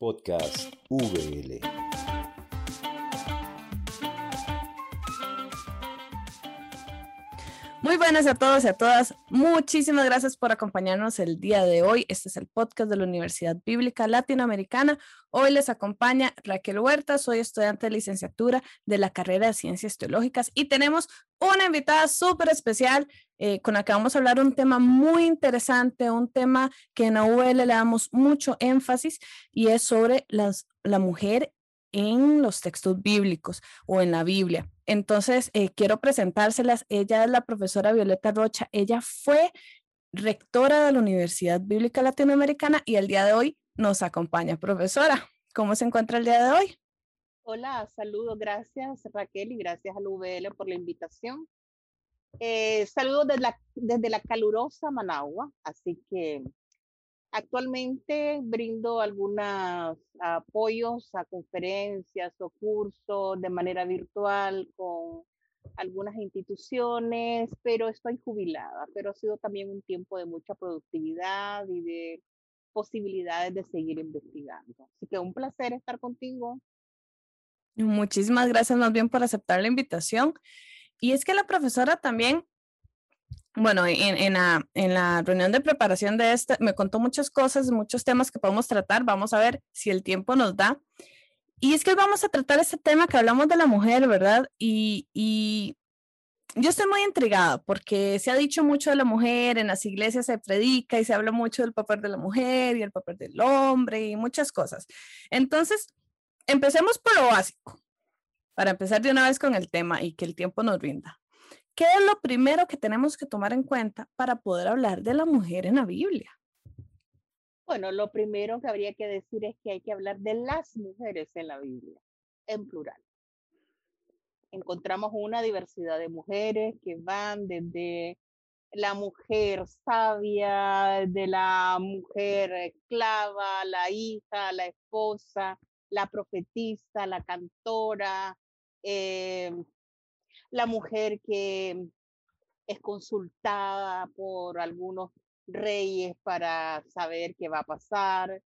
Podcast VL. Muy buenas a todos y a todas. Muchísimas gracias por acompañarnos el día de hoy. Este es el podcast de la Universidad Bíblica Latinoamericana. Hoy les acompaña Raquel Huerta. Soy estudiante de licenciatura de la carrera de Ciencias Teológicas y tenemos una invitada súper especial eh, con la que vamos a hablar un tema muy interesante, un tema que en AUL le damos mucho énfasis y es sobre las, la mujer en los textos bíblicos o en la Biblia. Entonces, eh, quiero presentárselas. Ella es la profesora Violeta Rocha. Ella fue rectora de la Universidad Bíblica Latinoamericana y el día de hoy nos acompaña. Profesora, ¿cómo se encuentra el día de hoy? Hola, saludos, gracias Raquel y gracias al VL por la invitación. Eh, saludos desde desde la calurosa Managua, así que Actualmente brindo algunos apoyos a conferencias o cursos de manera virtual con algunas instituciones, pero estoy jubilada, pero ha sido también un tiempo de mucha productividad y de posibilidades de seguir investigando. Así que un placer estar contigo. Muchísimas gracias más bien por aceptar la invitación. Y es que la profesora también bueno, en, la, reunión de preparación de este, me contó muchas cosas, muchos temas que podemos tratar. Vamos a ver si el tiempo nos da. Y es que vamos a tratar este tema que hablamos de la mujer, ¿verdad? Y, y yo estoy muy intrigada porque se ha dicho mucho de la mujer, en las iglesias se predica y se habla mucho del papel de la mujer y el papel del hombre y muchas cosas. Entonces, empecemos por lo básico, para empezar de una vez con el tema y que el tiempo nos rinda. ¿Qué es lo primero que tenemos que tomar en cuenta para poder hablar de la mujer en la Biblia? Bueno, lo primero que habría que decir es que hay que hablar de las mujeres en la Biblia, en plural. Encontramos una diversidad de mujeres que van desde la mujer sabia, de la mujer esclava, la hija, la esposa, la profetisa, la cantora, eh, la mujer que es consultada por algunos reyes para saber qué va a pasar.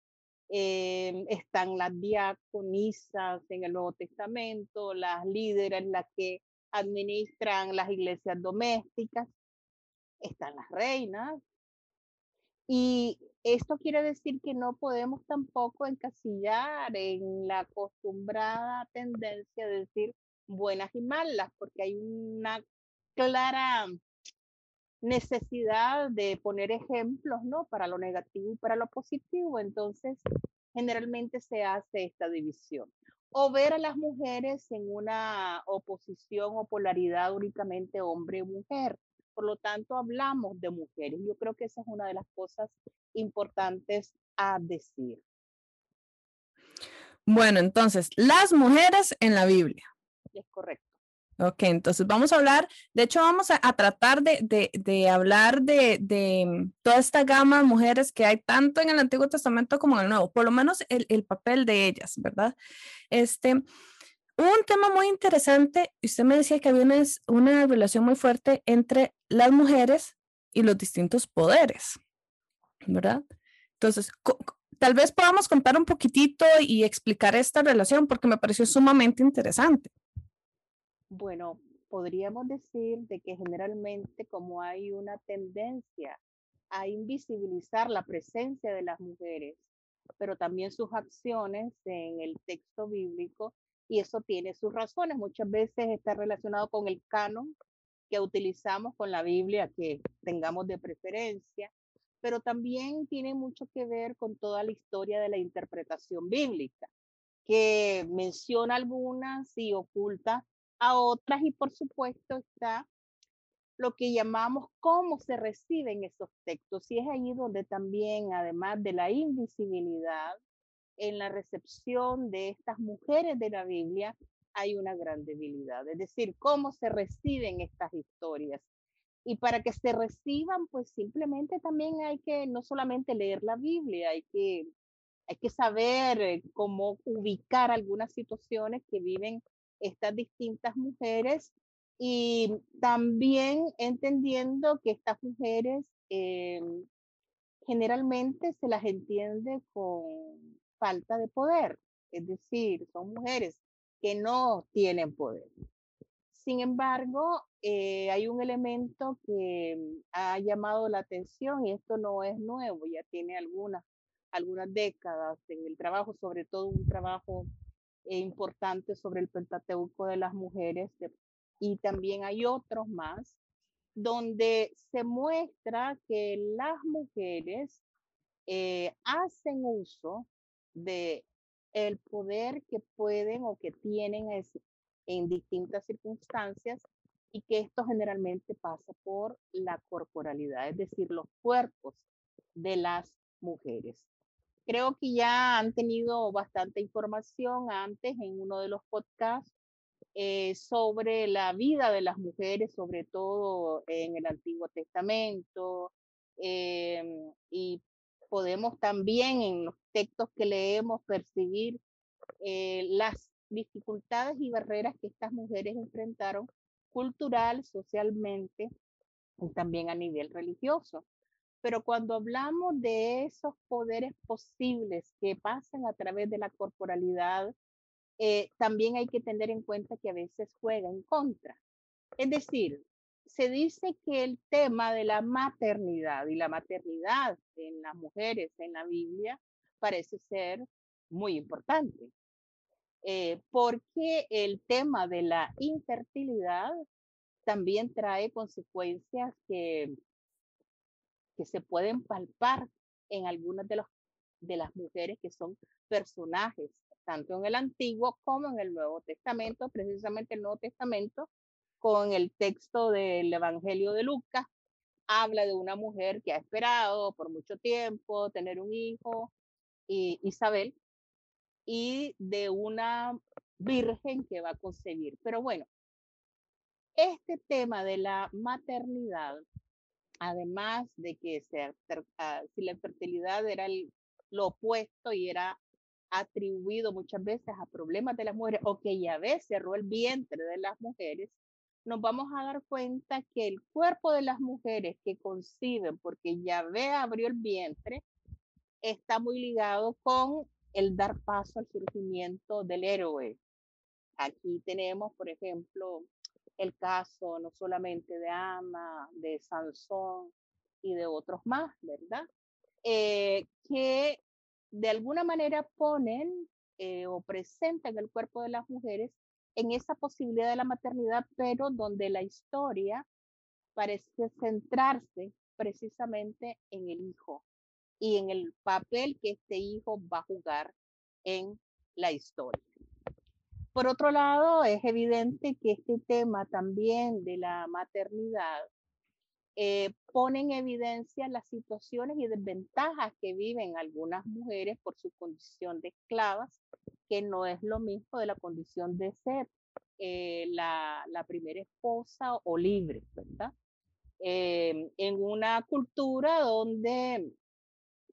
Eh, están las diaconisas en el Nuevo Testamento, las líderes, las que administran las iglesias domésticas, están las reinas. Y esto quiere decir que no podemos tampoco encasillar en la acostumbrada tendencia de decir buenas y malas, porque hay una clara necesidad de poner ejemplos, ¿no? Para lo negativo y para lo positivo. Entonces, generalmente se hace esta división. O ver a las mujeres en una oposición o polaridad únicamente hombre-mujer. Por lo tanto, hablamos de mujeres. Yo creo que esa es una de las cosas importantes a decir. Bueno, entonces, las mujeres en la Biblia es correcto. Ok, entonces vamos a hablar, de hecho vamos a, tratar de, de, hablar de, de, toda esta gama de mujeres que hay tanto en el Antiguo Testamento como en el Nuevo, por lo menos el, el papel de ellas, ¿verdad? Este, un tema muy interesante, usted me decía que había una, una relación muy fuerte entre las mujeres y los distintos poderes, ¿verdad? Entonces, tal vez podamos contar un poquitito y explicar esta relación porque me pareció sumamente interesante. Bueno, podríamos decir de que generalmente como hay una tendencia a invisibilizar la presencia de las mujeres, pero también sus acciones en el texto bíblico, y eso tiene sus razones. Muchas veces está relacionado con el canon que utilizamos con la Biblia que tengamos de preferencia, pero también tiene mucho que ver con toda la historia de la interpretación bíblica, que menciona algunas y oculta a otras y por supuesto está lo que llamamos cómo se reciben esos textos. Y es ahí donde también, además de la invisibilidad en la recepción de estas mujeres de la Biblia, hay una gran debilidad. Es decir, cómo se reciben estas historias. Y para que se reciban, pues simplemente también hay que no solamente leer la Biblia, hay que, hay que saber eh, cómo ubicar algunas situaciones que viven estas distintas mujeres y también entendiendo que estas mujeres em, generalmente se las entiende con falta de poder, es decir, son mujeres que no tienen poder. Sin embargo, eh, hay un elemento que ha llamado la atención y esto no es nuevo, ya tiene algunas, algunas décadas en el trabajo, sobre todo un trabajo eh, importante sobre el Pentateuco de las mujeres y también hay otros más donde se muestra que las mujeres eh, hacen uso de el poder que pueden o que tienen en distintas circunstancias y que esto generalmente pasa por la corporalidad, es decir, los cuerpos de las mujeres. Creo que ya han tenido bastante información antes en uno de los podcasts eh, sobre la vida de las mujeres, sobre todo en el Antiguo Testamento, em, y podemos también en los textos que leemos percibir eh, las dificultades y barreras que estas mujeres enfrentaron cultural, socialmente y también a nivel religioso. Pero cuando hablamos de esos poderes posibles que pasan a través de la corporalidad, eh, también hay que tener en cuenta que a veces juega en contra. Es decir, se dice que el tema de la maternidad y la maternidad en las mujeres en la Biblia parece ser muy importante, eh, porque el tema de la infertilidad también trae consecuencias que, que se pueden palpar en algunas de, los, de las mujeres que son personajes, tanto en el Antiguo como en el Nuevo Testamento, precisamente el Nuevo Testamento con el texto del Evangelio de Lucas, habla de una mujer que ha esperado por mucho tiempo tener un hijo, y Isabel, y de una virgen que va a concebir. Pero bueno, este tema de la maternidad, además de que se, si la fertilidad era lo opuesto y era atribuido muchas veces a problemas de las mujeres o que Yahvé cerró el vientre de las mujeres, nos vamos a dar cuenta que el cuerpo de las mujeres que conciben porque Yahvé abrió el vientre está muy ligado con el dar paso al surgimiento del héroe. Aquí tenemos, por ejemplo, el caso no solamente de Ama, de Sansón y de otros más, ¿verdad? Eh, que de alguna manera ponen eh, o presentan el cuerpo de las mujeres en esa posibilidad de la maternidad, pero donde la historia parece centrarse precisamente en el hijo y en el papel que este hijo va a jugar en la historia. Por otro lado, es evidente que este tema también de la maternidad eh, pone en evidencia las situaciones y desventajas que viven algunas mujeres por su condición de esclavas, que no es lo mismo de la condición de ser eh, la, la, primera esposa o libre, ¿verdad? Eh, en una cultura donde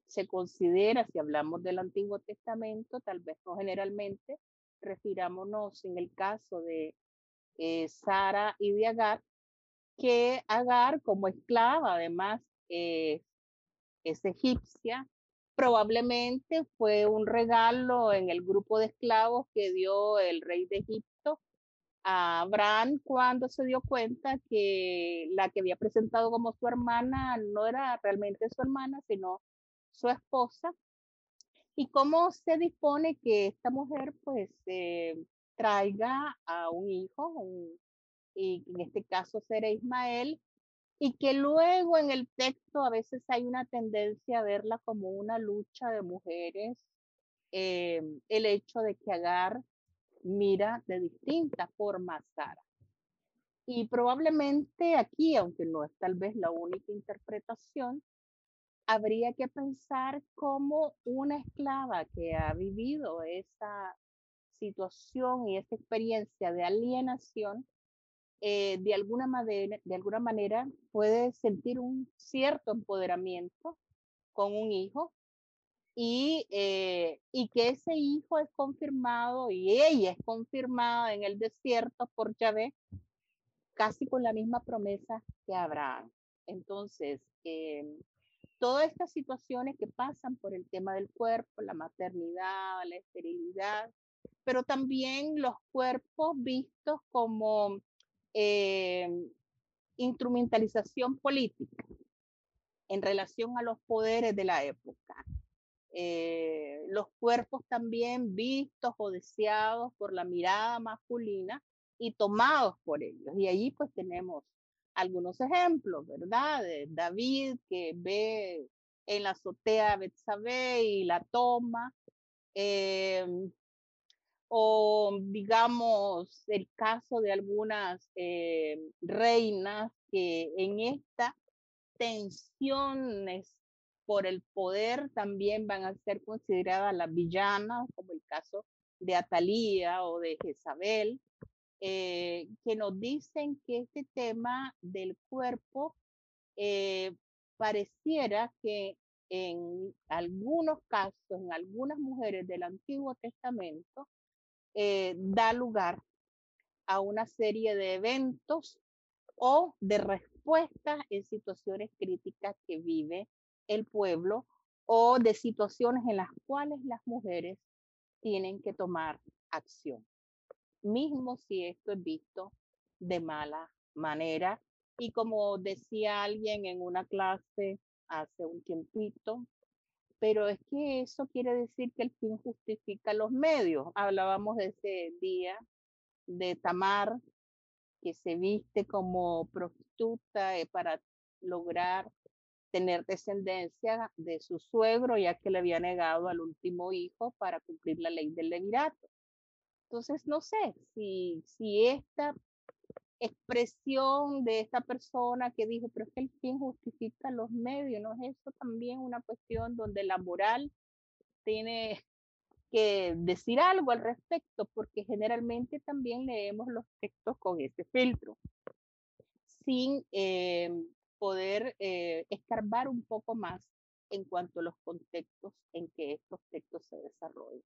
se considera, si hablamos del Antiguo Testamento, tal vez no generalmente, refirámonos en el caso de Sara y de Agar, que Agar como esclava, además, es egipcia, probablemente fue un regalo en el grupo de esclavos que dio el rey de Egipto a Abraham cuando se dio cuenta que la que había presentado como su hermana no era realmente su hermana, sino su esposa. Y cómo se dispone que esta mujer pues eh, traiga a un hijo, y en este caso será Ismael, y que luego en el texto a veces hay una tendencia a verla como una lucha de mujeres, eh, el hecho de que Agar mira de distinta forma a Sara. Y probablemente aquí, aunque no es tal vez la única interpretación, habría que pensar cómo una esclava que ha vivido esa situación y esa experiencia de alienación eh, de, alguna manera, de alguna manera puede sentir un cierto empoderamiento con un hijo y, eh, y que ese hijo es confirmado y ella es confirmada en el desierto por Yahvé casi con la misma promesa que Abraham. Entonces, eh, todas estas situaciones que pasan por el tema del cuerpo, la maternidad, la esterilidad, pero también los cuerpos vistos como eh, instrumentalización política en relación a los poderes de la época. Eh, los cuerpos también vistos o deseados por la mirada masculina y tomados por ellos. Y allí pues tenemos algunos ejemplos, ¿verdad? De David que ve en la azotea a Betsabé y la toma. Em, o digamos el caso de algunas eh, reinas que en esta tensión por el poder también van a ser consideradas las villanas, como el caso de Atalía o de Jezabel, eh, que nos dicen que este tema del cuerpo eh, pareciera que en algunos casos, en algunas mujeres del Antiguo Testamento, eh, da lugar a una serie de eventos o de respuestas en situaciones críticas que vive el pueblo o de situaciones en las cuales las mujeres tienen que tomar acción, mismo si esto es visto de mala manera. Y como decía alguien en una clase hace un tiempito, pero es que eso quiere decir que el fin justifica los medios. Hablábamos ese día de Tamar, que se viste como prostituta eh, para lograr tener descendencia de su suegro, ya que le había negado al último hijo para cumplir la ley del levirato. Entonces, no sé si, si esta expresión de esta persona que dijo, pero es que el fin justifica los medios, ¿no es eso también una cuestión donde la moral tiene que decir algo al respecto? Porque generalmente también leemos los textos con ese filtro, sin eh, poder eh, escarbar un poco más en cuanto a los contextos en que estos textos se desarrollan.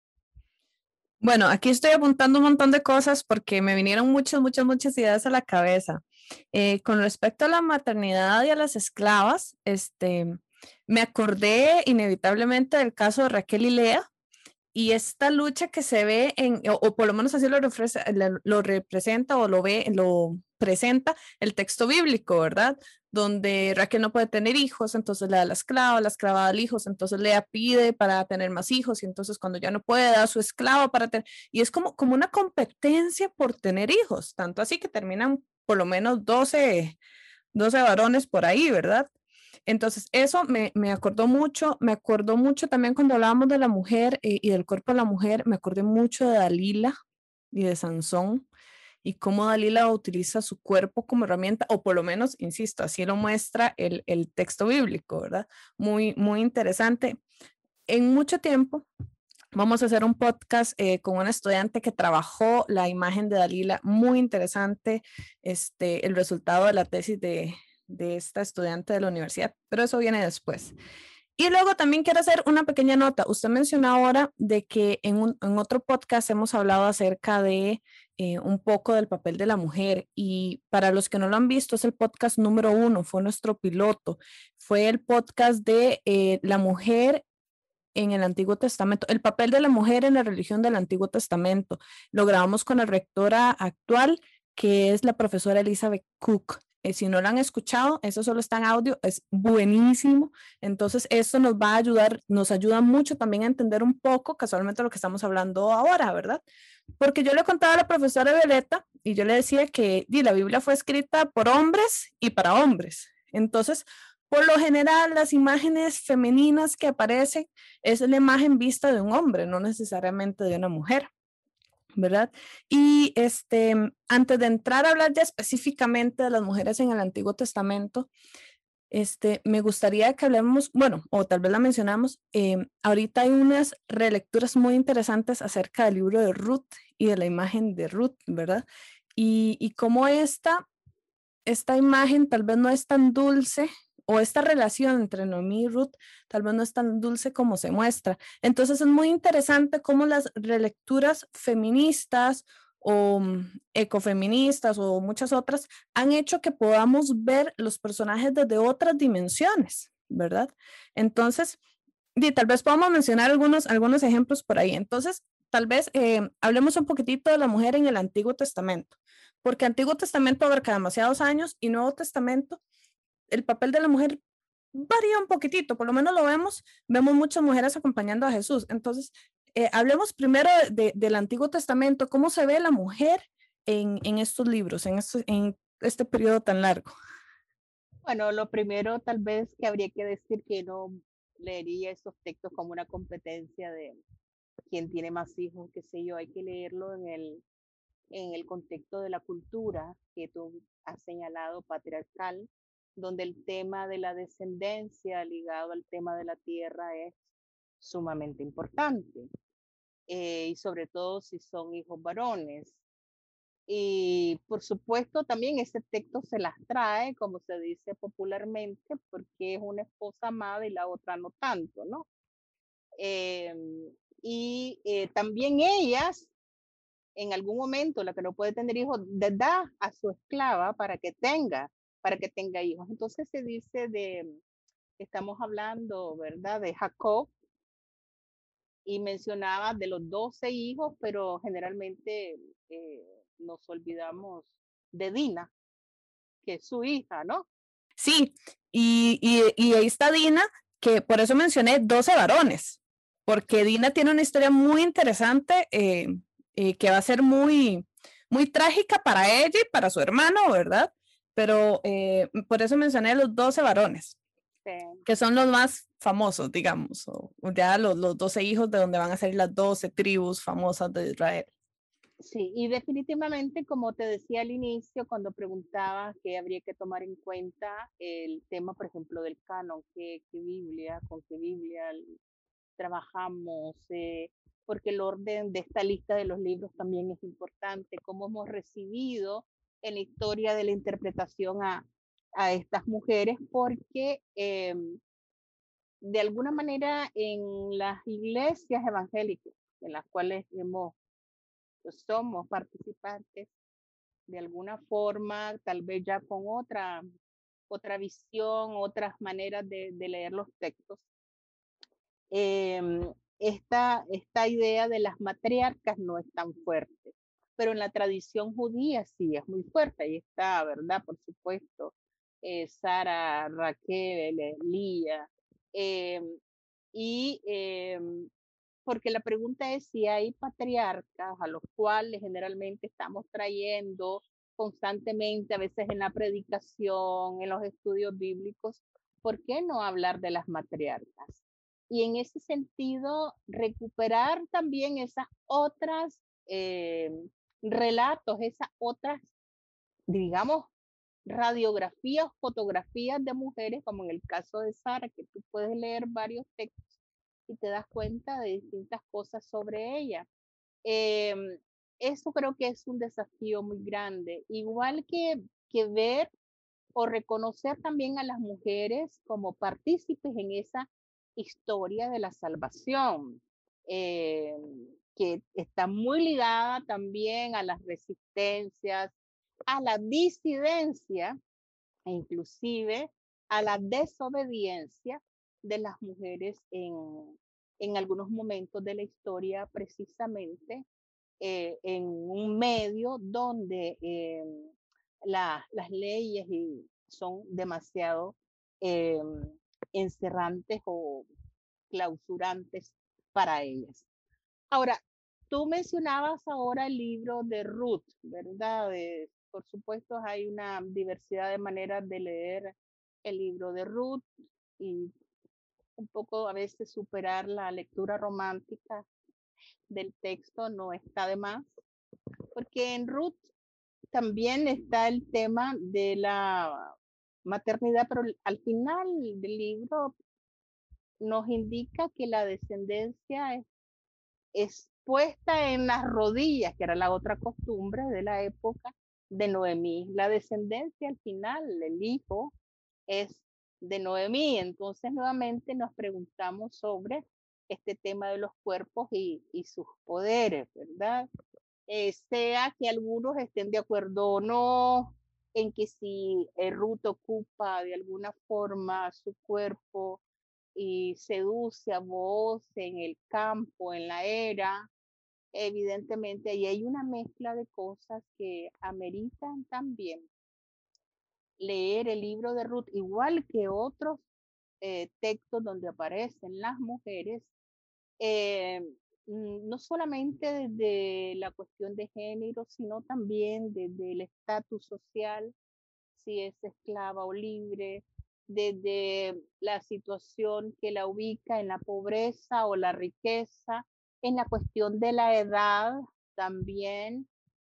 Bueno, aquí estoy apuntando un montón de cosas porque me vinieron muchas, muchas, muchas ideas a la cabeza. Eh, con respecto a la maternidad y a las esclavas, este, me acordé inevitablemente del caso de Raquel y Lea y esta lucha que se ve en, o, por lo menos así lo, representa o lo ve, lo presenta el texto bíblico, ¿verdad? Donde Raquel no puede tener hijos, entonces le da la esclava, la esclava da hijos, entonces Lea pide para tener más hijos y entonces cuando ya no puede da a su esclava para tener, y es como, como una competencia por tener hijos, tanto así que terminan por lo menos 12, 12 varones por ahí, ¿verdad? Entonces, eso me, me, acordó mucho, me acordó mucho también cuando hablábamos de la mujer eh, y del cuerpo de la mujer, me acordé mucho de Dalila y de Sansón, y cómo Dalila utiliza su cuerpo como herramienta, o por lo menos, insisto, así lo muestra el, el texto bíblico, ¿verdad? Muy, muy interesante. En mucho tiempo vamos a hacer un podcast eh, con una estudiante que trabajó la imagen de Dalila, muy interesante, este, el resultado de la tesis de, de esta estudiante de la universidad, pero eso viene después. Y luego también quiero hacer una pequeña nota. Usted mencionó ahora de que en, un, en otro podcast hemos hablado acerca de eh, un poco del papel de la mujer y para los que no lo han visto es el podcast número uno, fue nuestro piloto, fue el podcast de eh, la mujer en el Antiguo Testamento, el papel de la mujer en la religión del Antiguo Testamento. Lo grabamos con la rectora actual, que es la profesora Elizabeth Cook. Eh, si no lo han escuchado, eso solo está en audio, es buenísimo. Entonces, esto nos va a ayudar, nos ayuda mucho también a entender un poco casualmente lo que estamos hablando ahora, ¿verdad? Porque yo le contaba a la profesora Violeta y yo le decía que la Biblia fue escrita por hombres y para hombres. Entonces, por lo general, las imágenes femeninas que aparecen es la imagen vista de un hombre, no necesariamente de una mujer. ¿Verdad? Y este, antes de entrar a hablar ya específicamente de las mujeres en el Antiguo Testamento, este, me gustaría que hablemos, bueno, o tal vez la mencionamos, em, ahorita hay unas relecturas muy interesantes acerca del libro de Ruth y de la imagen de Ruth, ¿verdad? Y, y esta, esta imagen tal vez no es tan dulce o esta relación entre Noemí y Ruth tal vez no es tan dulce como se muestra. Entonces es muy interesante cómo las relecturas feministas o mm, ecofeministas o muchas otras han hecho que podamos ver los personajes desde otras dimensiones, ¿verdad? Entonces, y tal vez podamos mencionar algunos, algunos ejemplos por ahí. Entonces, tal vez eh, hablemos un poquitito de la mujer en el Antiguo Testamento, porque Antiguo Testamento abarca demasiados años y Nuevo Testamento, el papel de la mujer varía un poquitito, por lo menos lo vemos, vemos muchas mujeres acompañando a Jesús. Entonces, eh, hablemos primero del Antiguo Testamento, cómo se ve la mujer en, estos libros, en, este periodo tan largo. Bueno, lo primero tal vez que habría que decir que no leería esos textos como una competencia de quien tiene más hijos, qué sé yo, hay que leerlo en el, en el contexto de la cultura que tú has señalado patriarcal, donde el tema de la descendencia ligado al tema de la tierra es sumamente importante. Eh, y sobre todo si son hijos varones. Y por supuesto también ese texto se las trae, como se dice popularmente, porque es una esposa amada y la otra no tanto, ¿no? Em, y eh, también ellas, en algún momento, la que no puede tener hijos, da a su esclava para que tenga, para que tenga hijos. Entonces se dice de, estamos hablando, ¿verdad? De Jacob, y mencionaba de los 12 hijos, pero generalmente eh, nos olvidamos de Dina, que es su hija, ¿no? Sí, y, y, ahí está Dina, que por eso mencioné 12 varones, porque Dina tiene una historia muy interesante eh, eh, que va a ser muy, muy trágica para ella y para su hermano, ¿verdad? Pero por eso mencioné los 12 varones que son los más famosos, digamos, o, ya los, los 12 hijos de donde van a salir las 12 tribus famosas de Israel. Sí, y definitivamente, como te decía al inicio, cuando preguntaba qué habría que tomar en cuenta el tema, por ejemplo, del canon, qué, qué Biblia, con qué Biblia trabajamos, eh, porque el orden de esta lista de los libros también es importante, cómo hemos recibido en la historia de la interpretación a, a estas mujeres porque em, de alguna manera en las iglesias evangélicas en las cuales hemos, pues, somos participantes, de alguna forma, tal vez ya con otra, otra visión, otras maneras de, leer los textos. Em, esta, esta idea de las matriarcas no es tan fuerte, pero en la tradición judía sí es muy fuerte. Ahí está, ¿verdad? Por supuesto, eh, Sara, Raquel, Lía. Em, y em, porque la pregunta es si hay patriarcas a los cuales generalmente estamos trayendo constantemente, a veces en la predicación, en los estudios bíblicos, ¿por qué no hablar de las matriarcas? Y en ese sentido, recuperar también esas otras em, relatos, esas otras, digamos, radiografías, fotografías de mujeres, como en el caso de Sara, que tú puedes leer varios textos y te das cuenta de distintas cosas sobre ella. Em, eso creo que es un desafío muy grande, igual que, que ver o reconocer también a las mujeres como partícipes en esa historia de la salvación, em, que está muy ligada también a las resistencias, a la disidencia e inclusive a la desobediencia de las mujeres en, en algunos momentos de la historia precisamente eh, en un medio donde eh, las leyes son demasiado eh, encerrantes o clausurantes para ellas. Ahora, tú mencionabas ahora el libro de Ruth, ¿verdad? por supuesto, hay una diversidad de maneras de leer el libro de Ruth y un poco a veces superar la lectura romántica del texto no está de más, porque en Ruth también está el tema de la maternidad, pero al final del libro nos indica que la descendencia es, es puesta en las rodillas, que era la otra costumbre de la época, de Noemí. La descendencia al final, el hijo, es de Noemí. Entonces nuevamente nos preguntamos sobre este tema de los cuerpos y, sus poderes, ¿verdad? Eh, sea que algunos estén de acuerdo o no, en que si Ruth ocupa de alguna forma su cuerpo y seduce a voz en el campo, en la era, evidentemente ahí hay una mezcla de cosas que ameritan también leer el libro de Ruth, igual que otros eh, textos donde aparecen las mujeres, eh, mm, no solamente desde la cuestión de género, sino también desde el estatus social, si es esclava o libre, desde la situación que la ubica en la pobreza o la riqueza, en la cuestión de la edad también,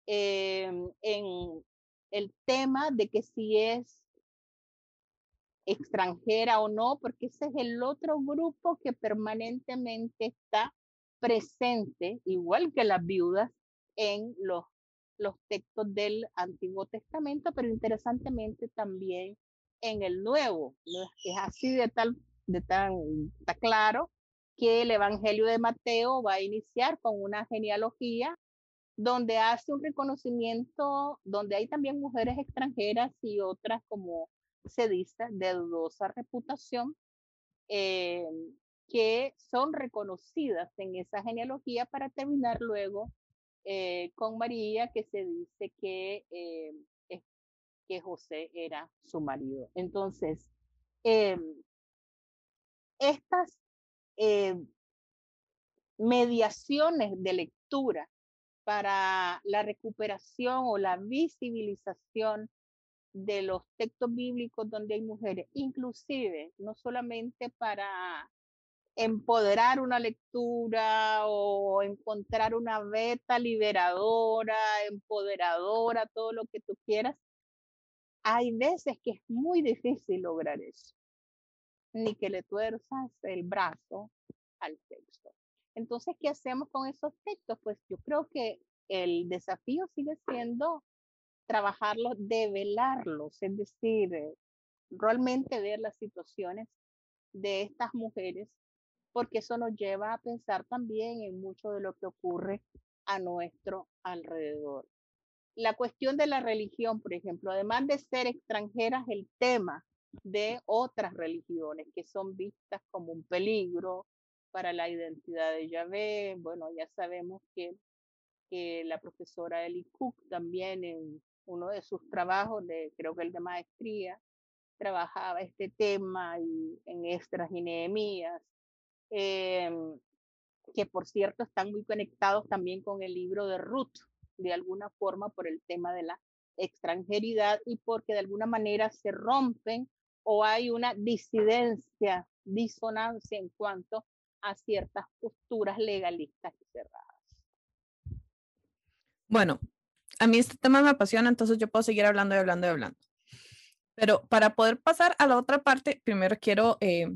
em, en el tema de que si es extranjera o no, porque ese es el otro grupo que permanentemente está presente, igual que las viudas, en los, los textos del Antiguo Testamento, pero interesantemente también en el Nuevo. Es así de tal, de tan, está claro que el Evangelio de Mateo va a iniciar con una genealogía donde hace un reconocimiento, donde hay también mujeres extranjeras y otras como se dice, de dudosa reputación, eh, que son reconocidas en esa genealogía para terminar luego eh, con María, que se dice que, eh, que José era su marido. Entonces, em, estas mediaciones de lectura para la recuperación o la visibilización de los textos bíblicos donde hay mujeres, inclusive no solamente para empoderar una lectura o encontrar una beta liberadora, empoderadora, todo lo que tú quieras, hay veces que es muy difícil lograr eso, ni que le tuerzas el brazo al texto. Entonces, ¿qué hacemos con esos textos? Pues yo creo que el desafío sigue siendo trabajarlos, develarlos, es decir, eh, realmente ver las situaciones de estas mujeres, porque eso nos lleva a pensar también en mucho de lo que ocurre a nuestro alrededor. La cuestión de la religión, por ejemplo, además de ser extranjeras, el tema de otras religiones que son vistas como un peligro para la identidad de Yahvé. Bueno, ya sabemos que, que la profesora Eli Cook también en uno de sus trabajos, de, creo que el de maestría, trabajaba este tema y en Estras y Nehemías, em, que por cierto están muy conectados también con el libro de Ruth, de alguna forma por el tema de la extranjeridad y porque de alguna manera se rompen o hay una disidencia, disonancia en cuanto a ciertas posturas legalistas y cerradas. Bueno, a mí este tema me apasiona, entonces yo puedo seguir hablando y hablando y hablando. Pero para poder pasar a la otra parte, primero quiero eh,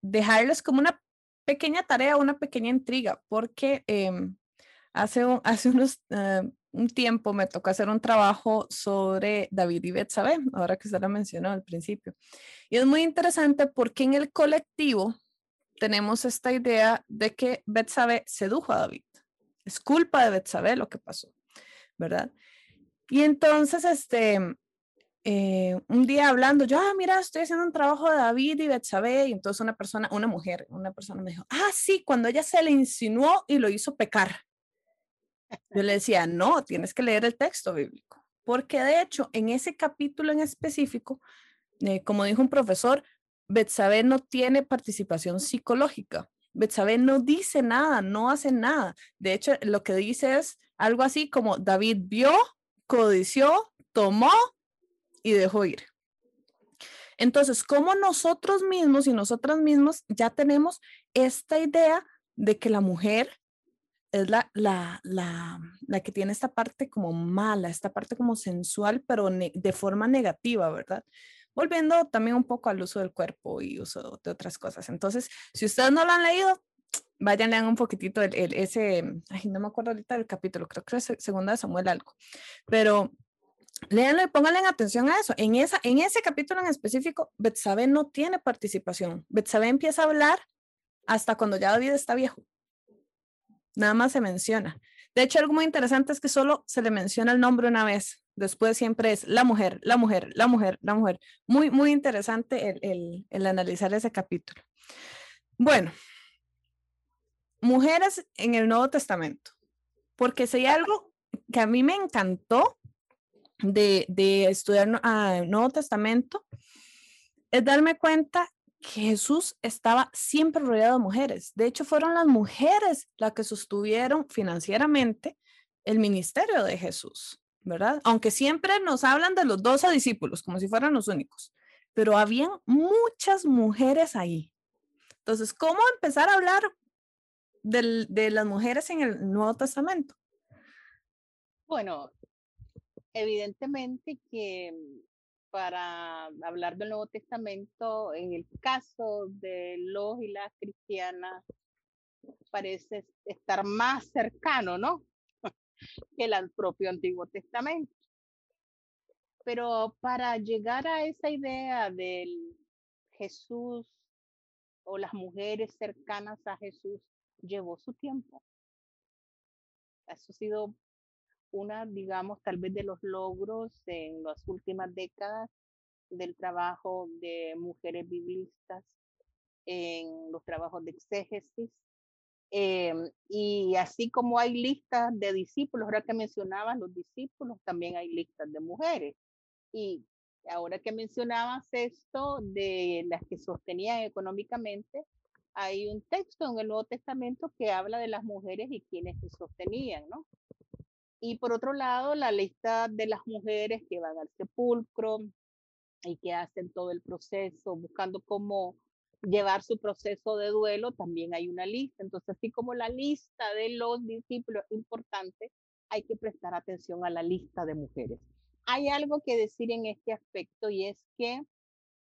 dejarles como una pequeña tarea, una pequeña intriga, porque em, hace, un, hace unos, eh, un tiempo me tocó hacer un trabajo sobre David y Betsabé, ahora que se lo mencionó al principio. Y es muy interesante porque en el colectivo tenemos esta idea de que Betsabé sedujo a David. Es culpa de Betsabé lo que pasó. ¿verdad? Y entonces, este, eh, un día hablando, yo, ah, mira, estoy haciendo un trabajo de David y Betsabé, y entonces una persona, una mujer, una persona me dijo, ah, sí, cuando ella se le insinuó y lo hizo pecar. Yo le decía, no, tienes que leer el texto bíblico, porque de hecho, en ese capítulo en específico, eh, como dijo un profesor, Betsabé no tiene participación psicológica. Betsabé no dice nada, no hace nada. De hecho, lo que dice es, algo así como David vio, codició, tomó y dejó ir. Entonces, como nosotros mismos y nosotras mismos ya tenemos esta idea de que la mujer es la, la, la, la que tiene esta parte como mala, esta parte como sensual, pero de forma negativa, ¿verdad? Volviendo también un poco al uso del cuerpo y uso de otras cosas. Entonces, si ustedes no lo han leído, vayan, lean un poquitito el, ese, ay, no me acuerdo ahorita del capítulo, creo que es segunda de Samuel algo, pero léanlo y pónganle atención a eso. En, esa, en ese capítulo en específico, Betsabe no tiene participación. Betsabe empieza a hablar hasta cuando ya David está viejo. Nada más se menciona. De hecho, algo muy interesante es que solo se le menciona el nombre una vez Después siempre es la mujer, la mujer, la mujer, la mujer. Muy, muy interesante el, el, el analizar ese capítulo. Bueno, mujeres en el Nuevo Testamento, porque si hay algo que a mí me encantó de, de estudiar el ah, Nuevo Testamento, es darme cuenta Jesús estaba siempre rodeado de mujeres. De hecho, fueron las mujeres las que sostuvieron financieramente el ministerio de Jesús. ¿verdad? Aunque siempre nos hablan de los doce discípulos, como si fueran los únicos, pero habían muchas mujeres ahí. Entonces, ¿cómo empezar a hablar de las mujeres en el Nuevo Testamento? Bueno, evidentemente que para hablar del Nuevo Testamento, en el caso de los y las cristianas, parece estar más cercano, ¿no? que el propio Antiguo Testamento. Pero para llegar a esa idea del Jesús o las mujeres cercanas a Jesús, llevó su tiempo. Eso ha sido una, digamos, tal vez de los logros en las últimas décadas del trabajo de mujeres biblistas en los trabajos de exégesis Em, y así como hay listas de discípulos, ahora que mencionabas los discípulos, también hay listas de mujeres. Y ahora que mencionabas esto de las que sostenían económicamente, hay un texto en el Nuevo Testamento que habla de las mujeres y quienes se sostenían, ¿no? Y por otro lado, la lista de las mujeres que van al sepulcro y que hacen todo el proceso buscando cómo llevar su proceso de duelo, también hay una lista. Entonces, así como la lista de los discípulos es importante, hay que prestar atención a la lista de mujeres. Hay algo que decir en este aspecto y es que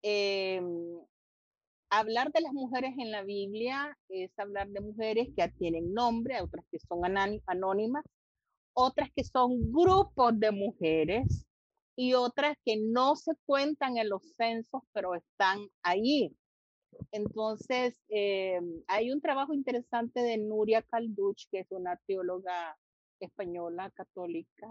em, hablar de las mujeres en la Biblia es hablar de mujeres que tienen nombre, otras que son anónimas, otras que son grupos de mujeres y otras que no se cuentan en los censos, pero están ahí. Entonces, eh, hay un trabajo interesante de Nuria Calduch, que es una teóloga española católica,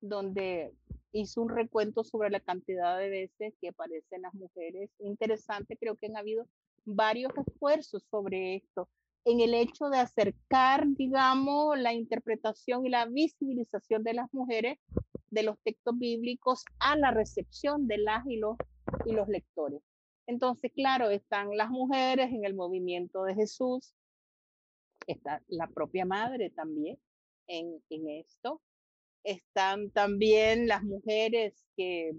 donde hizo un recuento sobre la cantidad de veces que aparecen las mujeres. Interesante, creo que han habido varios esfuerzos sobre esto, en el hecho de acercar, digamos, la interpretación y la visibilización de las mujeres de los textos bíblicos a la recepción de las y los, lectores. Entonces, claro, están las mujeres en el movimiento de Jesús, está la propia madre también en, en esto, están también las mujeres que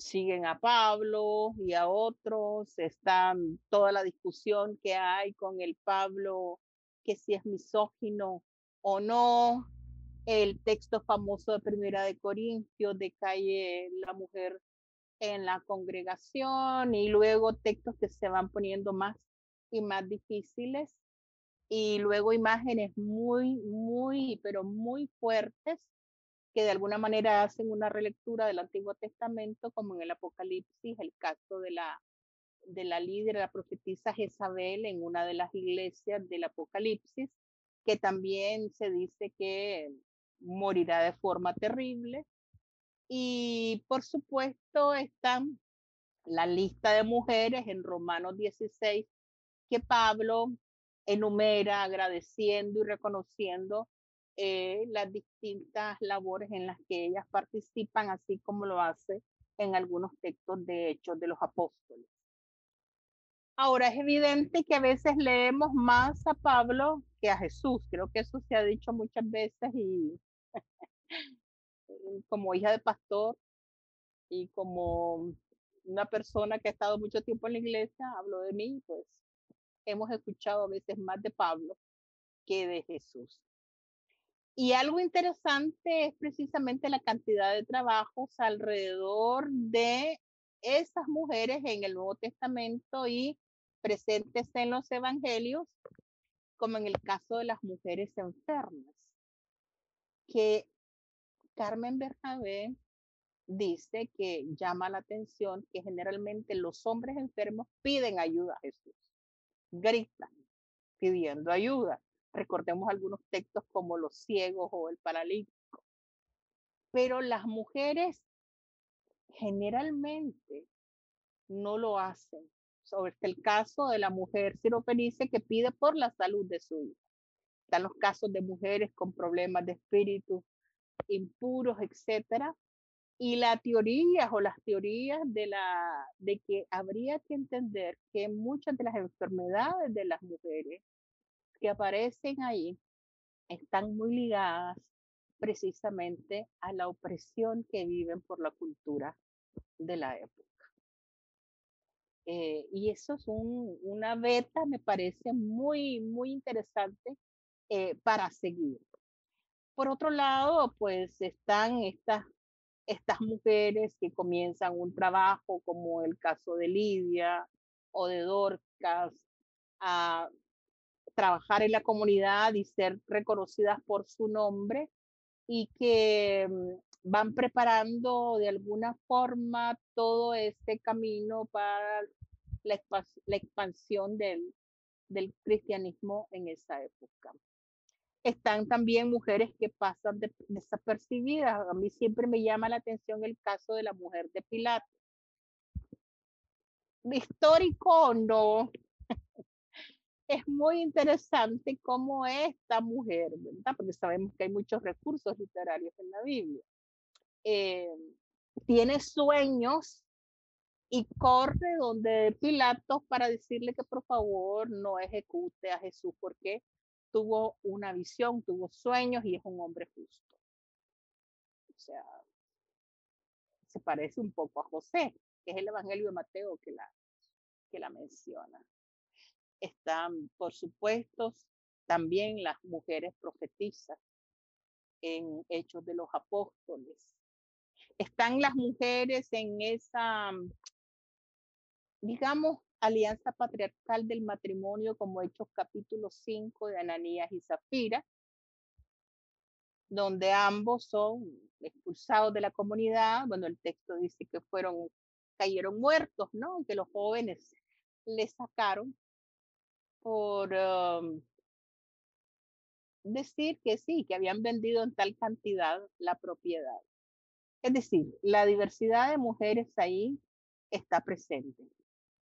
siguen a Pablo y a otros, están toda la discusión que hay con el Pablo, que si es misógino o no, el texto famoso de Primera de Corintios de calle la mujer en la congregación y luego textos que se van poniendo más y más difíciles y luego imágenes muy, muy, pero muy fuertes que de alguna manera hacen una relectura del Antiguo Testamento, como en el Apocalipsis, el caso de la, de la líder, la profetisa Jezabel en una de las iglesias del Apocalipsis, que también se dice que morirá de forma terrible. Y por supuesto están la lista de mujeres en Romanos 16 que Pablo enumera agradeciendo y reconociendo eh, las distintas labores en las que ellas participan, así como lo hace en algunos textos de Hechos de los Apóstoles. Ahora es evidente que a veces leemos más a Pablo que a Jesús. Creo que eso se ha dicho muchas veces y como hija de pastor y como una persona que ha estado mucho tiempo en la iglesia, hablo de mí, pues hemos escuchado a veces más de Pablo que de Jesús. Y algo interesante es precisamente la cantidad de trabajos alrededor de esas mujeres en el Nuevo Testamento y presentes en los evangelios, como en el caso de las mujeres enfermas, que Carmen Bernabé dice que llama la atención que generalmente los hombres enfermos piden ayuda a Jesús, gritan pidiendo ayuda. Recordemos algunos textos como los ciegos o el paralítico. pero las mujeres generalmente no lo hacen. Sobre el caso de la mujer siropenice que pide por la salud de su hijo. Están los casos de mujeres con problemas de espíritu impuros, etcétera. Y la teoría o las teorías de, la, de que habría que entender que muchas de las enfermedades de las mujeres que aparecen ahí están muy ligadas precisamente a la opresión que viven por la cultura de la época. Eh, y eso es una beta, me parece muy, muy interesante eh, para seguir. Por otro lado, pues están estas, estas mujeres que comienzan un trabajo como el caso de Lidia o de Dorcas, a trabajar en la comunidad y ser reconocidas por su nombre y que mm, van preparando de alguna forma todo este camino para la, expansión del, del cristianismo en esa época. Están también mujeres que pasan desapercibidas. A mí siempre me llama la atención el caso de la mujer de Pilato. Histórico o no, es muy interesante cómo esta mujer, ¿verdad? Porque sabemos que hay muchos recursos literarios en la Biblia. Eh, tiene sueños y corre donde Pilato para decirle que por favor no ejecute a Jesús porque tuvo una visión, tuvo sueños y es un hombre justo. O sea, se parece un poco a José, que es el Evangelio de Mateo que la, que la menciona. Están, por supuesto, también las mujeres profetizas en Hechos de los Apóstoles. Están las mujeres en esa, digamos, alianza patriarcal del matrimonio, como Hechos capítulo 5 de Ananías y Zafira, donde ambos son expulsados de la comunidad. Bueno, el texto dice que fueron, cayeron muertos, ¿no? Que los jóvenes les sacaron por um, decir que sí, que habían vendido en tal cantidad la propiedad. Es decir, la diversidad de mujeres ahí está presente.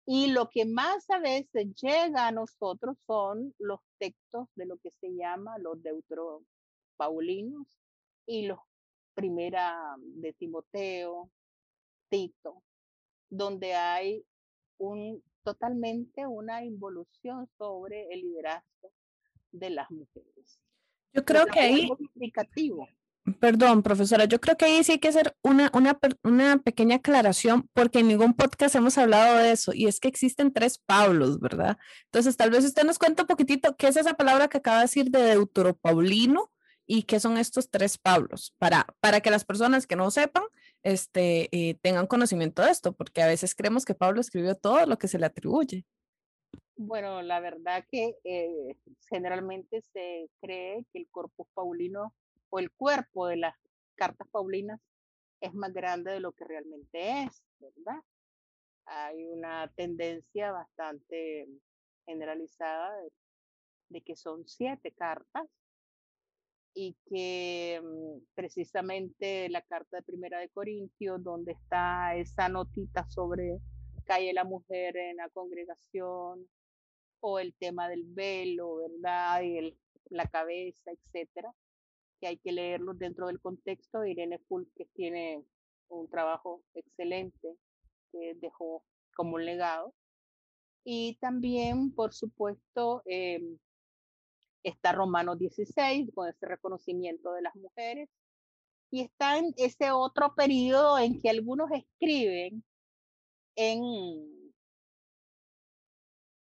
Y lo que más a veces llega a nosotros son los textos de lo que se llama los deutropaulinos y los primera de Timoteo, Tito, donde hay un totalmente una involución sobre el liderazgo de las mujeres. Yo creo que ahí... Perdón, profesora, yo creo que ahí sí hay que hacer una, una, una, pequeña aclaración porque en ningún podcast hemos hablado de eso y es que existen tres Pablos, ¿verdad? Entonces, tal vez usted nos cuenta un poquitito qué es esa palabra que acaba de decir de Deuteropaulino y qué son estos tres Pablos para, para que las personas que no sepan este, eh, tengan conocimiento de esto, porque a veces creemos que Pablo escribió todo lo que se le atribuye. Bueno, la verdad que eh, generalmente se cree que el corpus paulino o el cuerpo de las cartas paulinas es más grande de lo que realmente es, ¿verdad? Hay una tendencia bastante generalizada de que son siete cartas y que mm, precisamente la carta de Primera de Corintios, donde está esa notita sobre cae la mujer en la congregación, o el tema del velo, ¿verdad? Y el, la cabeza, etcétera, que hay que leerlos dentro del contexto. Irene que tiene un trabajo excelente que dejó como un legado. Y también, por supuesto, eh, Está Romanos 16 con ese reconocimiento de las mujeres. Y está en ese otro periodo en que algunos escriben en,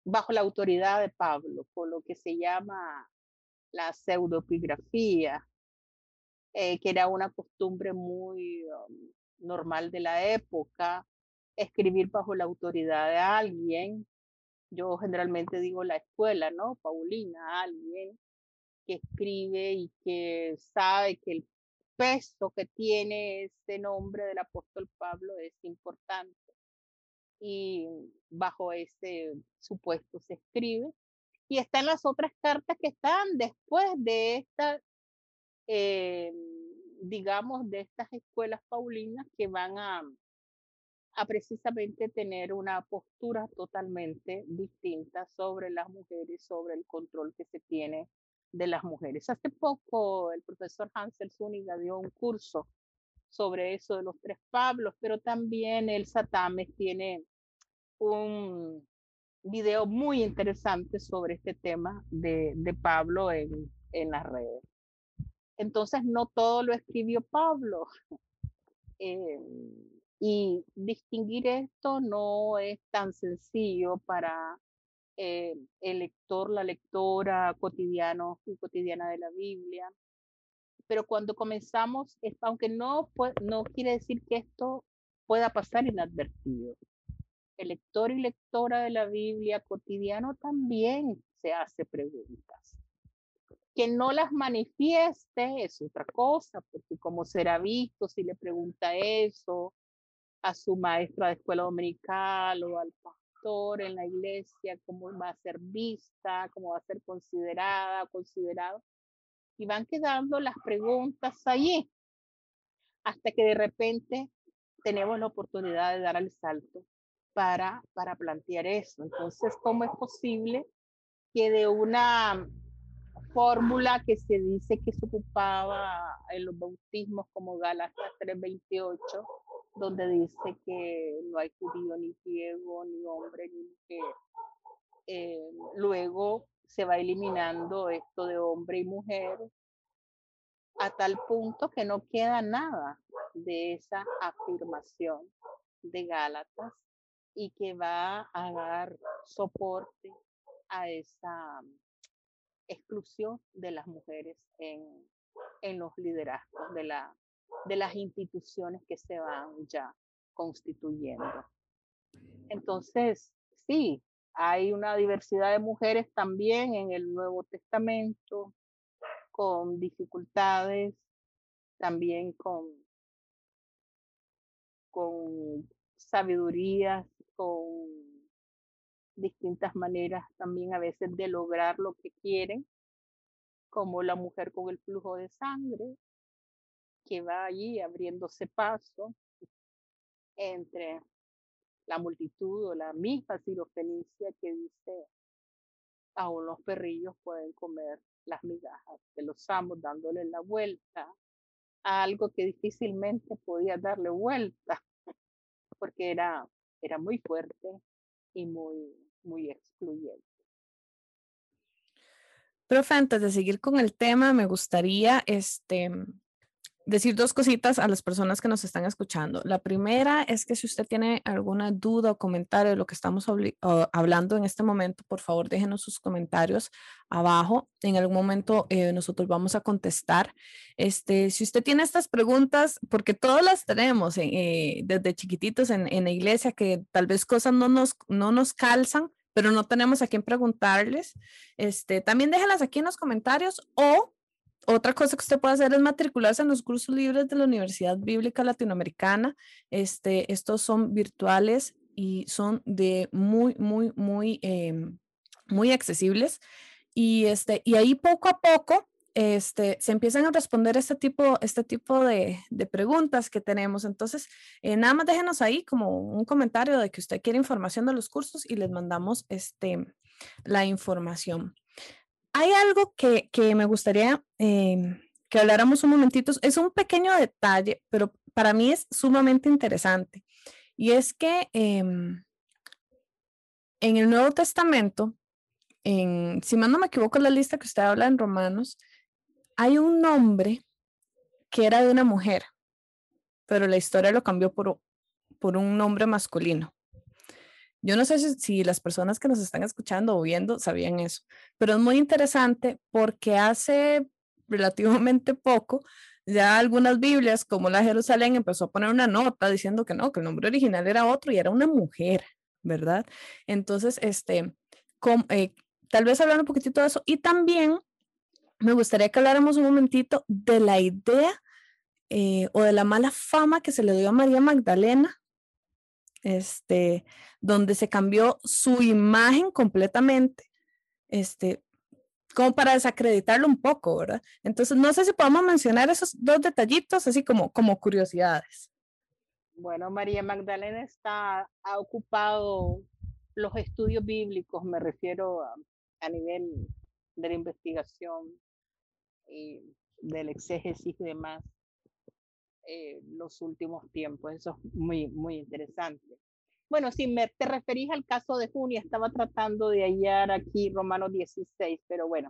bajo la autoridad de Pablo, por lo que se llama la pseudoepigrafía, eh, que era una costumbre muy um, normal de la época, escribir bajo la autoridad de alguien yo generalmente digo la escuela, ¿no? Paulina, alguien que escribe y que sabe que el peso que tiene ese nombre del apóstol Pablo es importante. Y bajo ese supuesto se escribe. Y están las otras cartas que están después de esta, eh, digamos, de estas escuelas paulinas que van a, a precisamente tener una postura totalmente distinta sobre las mujeres, sobre el control que se tiene de las mujeres. Hace poco el profesor Hansel Zúñiga dio un curso sobre eso de los tres Pablos, pero también el Satames tiene un video muy interesante sobre este tema de, de Pablo en, en las redes. Entonces, no todo lo escribió Pablo. Eh, y distinguir esto no es tan sencillo para eh, el lector, la lectora cotidiano y cotidiana de la Biblia. Pero cuando comenzamos, aunque no, no quiere decir que esto pueda pasar inadvertido. El lector y lectora de la Biblia cotidiano también se hace preguntas. Que no las manifieste es otra cosa, porque como será visto si le pregunta eso a su maestra de escuela dominical o al en la iglesia, cómo va a ser vista, cómo va a ser considerada, considerado. Y van quedando las preguntas allí hasta que de repente tenemos la oportunidad de dar el salto para, para plantear eso. Entonces, ¿cómo es posible que de una fórmula que se dice que se ocupaba en los bautismos como Gálatas 328, donde dice que no hay judío ni ciego, ni hombre ni mujer. Eh, luego se va eliminando esto de hombre y mujer a tal punto que no queda nada de esa afirmación de Gálatas y que va a dar soporte a esa exclusión de las mujeres en, en los liderazgos de la, de las instituciones que se van ya constituyendo. Entonces, sí, hay una diversidad de mujeres también en el Nuevo Testamento, con dificultades, también con, con sabiduría, con distintas maneras también a veces de lograr lo que quieren, como la mujer con el flujo de sangre, que va allí abriéndose paso entre la multitud o la misma sirofenicia que dice, aún los perrillos pueden comer las migajas de los amos dándole la vuelta a algo que difícilmente podía darle vuelta porque era, era muy fuerte y muy, muy excluyente. Profe, antes de seguir con el tema, me gustaría este, decir dos cositas a las personas que nos están escuchando. La primera es que si usted tiene alguna duda o comentario de lo que estamos hablando en este momento, por favor déjenos sus comentarios abajo. En algún momento eh, nosotros vamos a contestar. Este, si usted tiene estas preguntas, porque todas las tenemos eh, desde chiquititos en, en, la iglesia, que tal vez cosas no nos, no nos calzan, pero no tenemos a quién preguntarles, este, también déjenlas aquí en los comentarios o otra cosa que usted puede hacer es matricularse en los cursos libres de la Universidad Bíblica Latinoamericana. Este, estos son virtuales y son de muy, muy, muy, em, muy accesibles. Y, este, y ahí poco a poco este, se empiezan a responder este tipo, este tipo de, de preguntas que tenemos. Entonces, eh, nada más déjenos ahí como un comentario de que usted quiere información de los cursos y les mandamos este, la información hay algo que, me gustaría em, que habláramos un momentito. Es un pequeño detalle, pero para mí es sumamente interesante. Y es que em, en el Nuevo Testamento, en, si mal no me equivoco, la lista que usted habla en Romanos, hay un nombre que era de una mujer, pero la historia lo cambió por, por un nombre masculino. Yo no sé si, las personas que nos están escuchando o viendo sabían eso, pero es muy interesante porque hace relativamente poco ya algunas Biblias, como la Jerusalén, empezó a poner una nota diciendo que no, que el nombre original era otro y era una mujer, ¿verdad? Entonces, este, eh, tal vez hablar un poquitito de eso y también me gustaría que habláramos un momentito de la idea eh, o de la mala fama que se le dio a María Magdalena este, donde se cambió su imagen completamente, este, como para desacreditarlo un poco, ¿verdad? Entonces, no sé si podemos mencionar esos dos detallitos así como, como curiosidades. Bueno, María Magdalena está, ha ocupado los estudios bíblicos, me refiero a, a nivel de la investigación y del exégesis y demás, eh, los últimos tiempos. Eso es muy, muy interesante. Bueno, si me, te referís al caso de Junia, estaba tratando de hallar aquí Romanos 16, pero bueno,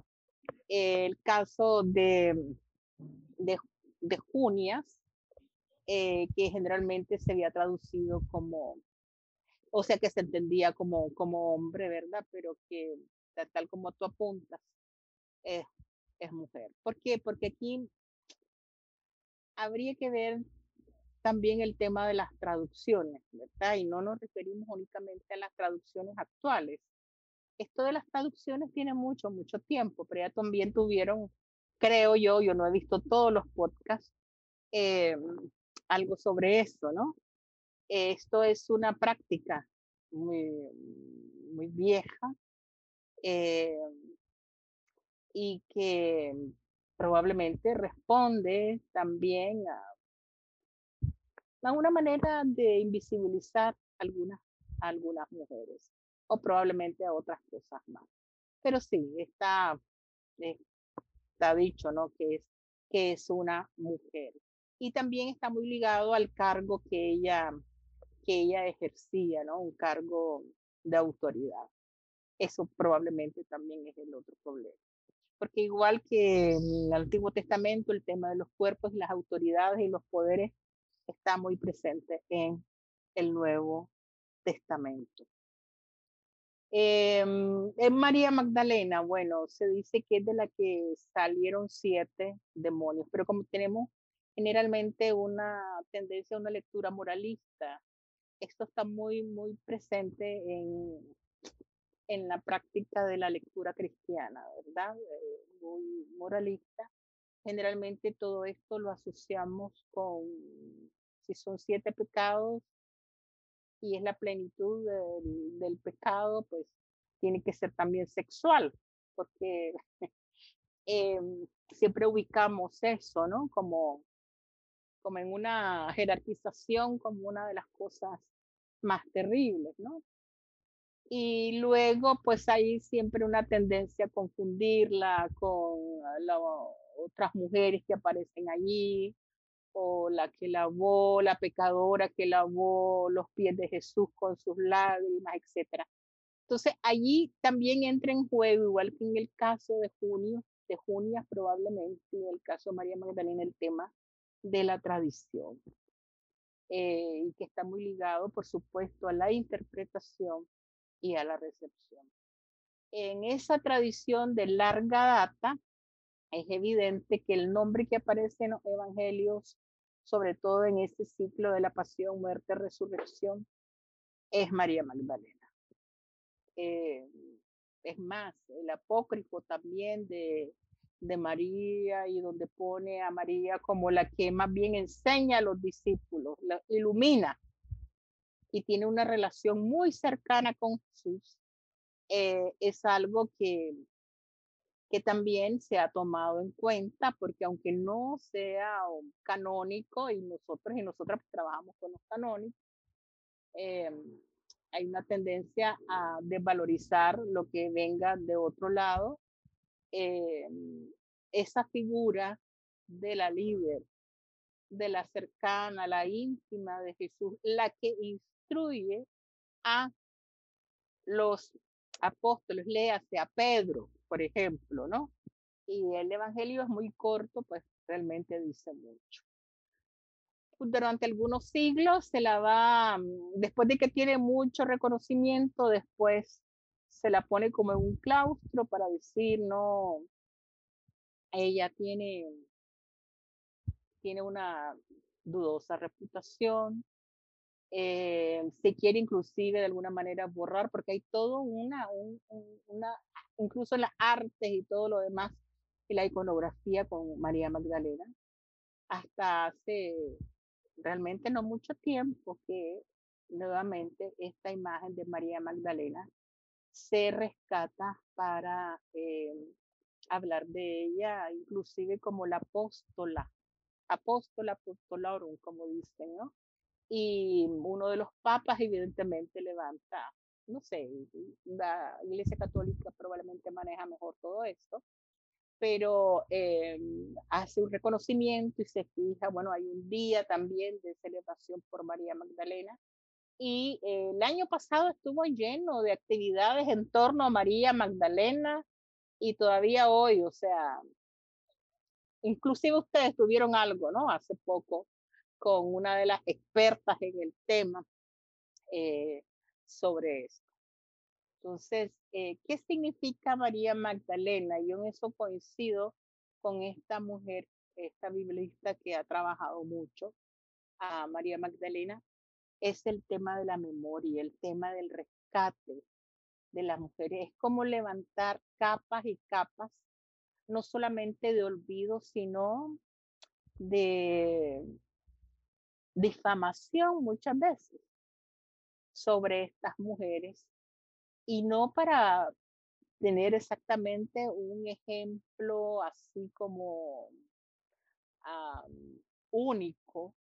el caso de, de, de Junias, eh, que generalmente se había traducido como, o sea, que se entendía como, como hombre, ¿verdad? Pero que tal como tú apuntas, es, es mujer. ¿Por qué? Porque aquí habría que ver también el tema de las traducciones, ¿verdad? Y no nos referimos únicamente a las traducciones actuales. Esto de las traducciones tiene mucho, mucho tiempo, pero ya también tuvieron, creo yo, yo no he visto todos los podcasts, eh, algo sobre eso, ¿no? Esto es una práctica muy, muy vieja eh, y que probablemente responde también a, a una manera de invisibilizar algunas, algunas mujeres o probablemente a otras cosas más. Pero sí, está, está dicho, ¿no? Que es, que es una mujer. Y también está muy ligado al cargo que ella, que ella ejercía, ¿no? Un cargo de autoridad. Eso probablemente también es el otro problema porque igual que en el Antiguo Testamento, el tema de los cuerpos, las autoridades y los poderes está muy presente en el Nuevo Testamento. Em, en María Magdalena, bueno, se dice que es de la que salieron siete demonios, pero como tenemos generalmente una tendencia a una lectura moralista, esto está muy, muy presente en, en la práctica de la lectura cristiana, ¿verdad? Eh, muy moralista. Generalmente todo esto lo asociamos con, si son siete pecados y es la plenitud del, pecado, pues tiene que ser también sexual, porque em, siempre ubicamos eso, ¿no? Como, como en una jerarquización, como una de las cosas más terribles, ¿no? Y luego pues hay siempre una tendencia a confundirla con las otras mujeres que aparecen allí o la que lavó, la pecadora que lavó los pies de Jesús con sus lágrimas, etc. Entonces allí también entra en juego, igual que en el caso de Junio, de Junia probablemente, en el caso de María Magdalena, el tema de la tradición. Eh, y que está muy ligado, por supuesto, a la interpretación y a la recepción. En esa tradición de larga data, es evidente que el nombre que aparece en los evangelios, sobre todo en este ciclo de la pasión, muerte, resurrección, es María Magdalena. Eh, es más, el apócrifo también de, de María y donde pone a María como la que más bien enseña a los discípulos, la ilumina y tiene una relación muy cercana con Jesús, eh, es algo que, que también se ha tomado en cuenta, porque aunque no sea canónico y nosotros y nosotras trabajamos con los canónicos, eh, hay una tendencia a desvalorizar lo que venga de otro lado. Eh, esa figura de la líder, de la cercana, la íntima de Jesús, la que instruye a los apóstoles, léase a Pedro, por ejemplo, ¿no? Y el Evangelio es muy corto, pues realmente dice mucho. Durante algunos siglos se la va, mm, después de que tiene mucho reconocimiento, después se la pone como en un claustro para decir, no, ella tiene, tiene una dudosa reputación, eh, se quiere inclusive de alguna manera borrar, porque hay todo una, una, incluso las artes y todo lo demás, y la iconografía con María Magdalena, hasta hace realmente no mucho tiempo que nuevamente esta imagen de María Magdalena se rescata para eh, hablar de ella, inclusive como la apóstola, apóstola apostolorum, como dicen, ¿no? Y uno de los papas evidentemente levanta, no sé, la Iglesia Católica probablemente maneja mejor todo esto, pero eh, hace un reconocimiento y se fija, bueno, hay un día también de celebración por María Magdalena. Y eh, el año pasado estuvo lleno de actividades en torno a María Magdalena y todavía hoy, o sea, inclusive ustedes tuvieron algo, ¿no? Hace poco con una de las expertas en el tema eh, sobre esto. Entonces, eh, ¿qué significa María Magdalena? Yo en eso coincido con esta mujer, esta biblista que ha trabajado mucho, a María Magdalena, es el tema de la memoria, el tema del rescate de las mujeres. Es como levantar capas y capas, no solamente de olvido, sino de difamación muchas veces sobre estas mujeres y no para tener exactamente un ejemplo así como único,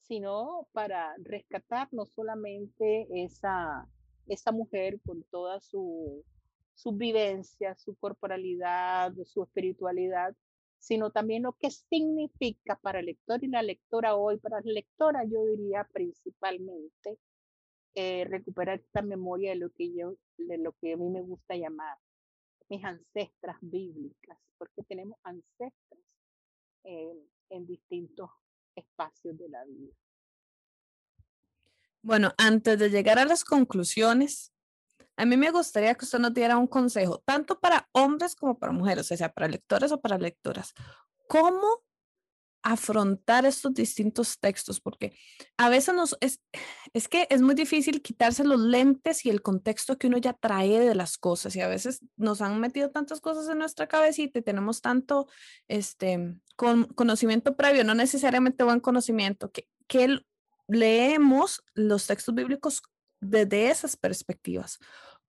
sino para rescatar no solamente esa, esa mujer con toda su, su vivencia, su corporalidad, su espiritualidad, sino también lo que significa para el lector y la lectora hoy, para la lectora yo diría principalmente eh, recuperar esta memoria de lo que yo, de lo que a mí me gusta llamar mis ancestras bíblicas, porque tenemos ancestras en distintos espacios de la vida. Bueno, antes de llegar a las conclusiones, a mí me gustaría que usted nos diera un consejo, tanto para hombres como para mujeres, o sea, para lectores o para lectoras. ¿Cómo afrontar estos distintos textos, porque a veces nos es, es que es muy difícil quitarse los lentes y el contexto que uno ya trae de las cosas y a veces nos han metido tantas cosas en nuestra cabecita y tenemos tanto este con, conocimiento previo, no necesariamente buen conocimiento, que, que leemos los textos bíblicos desde esas perspectivas.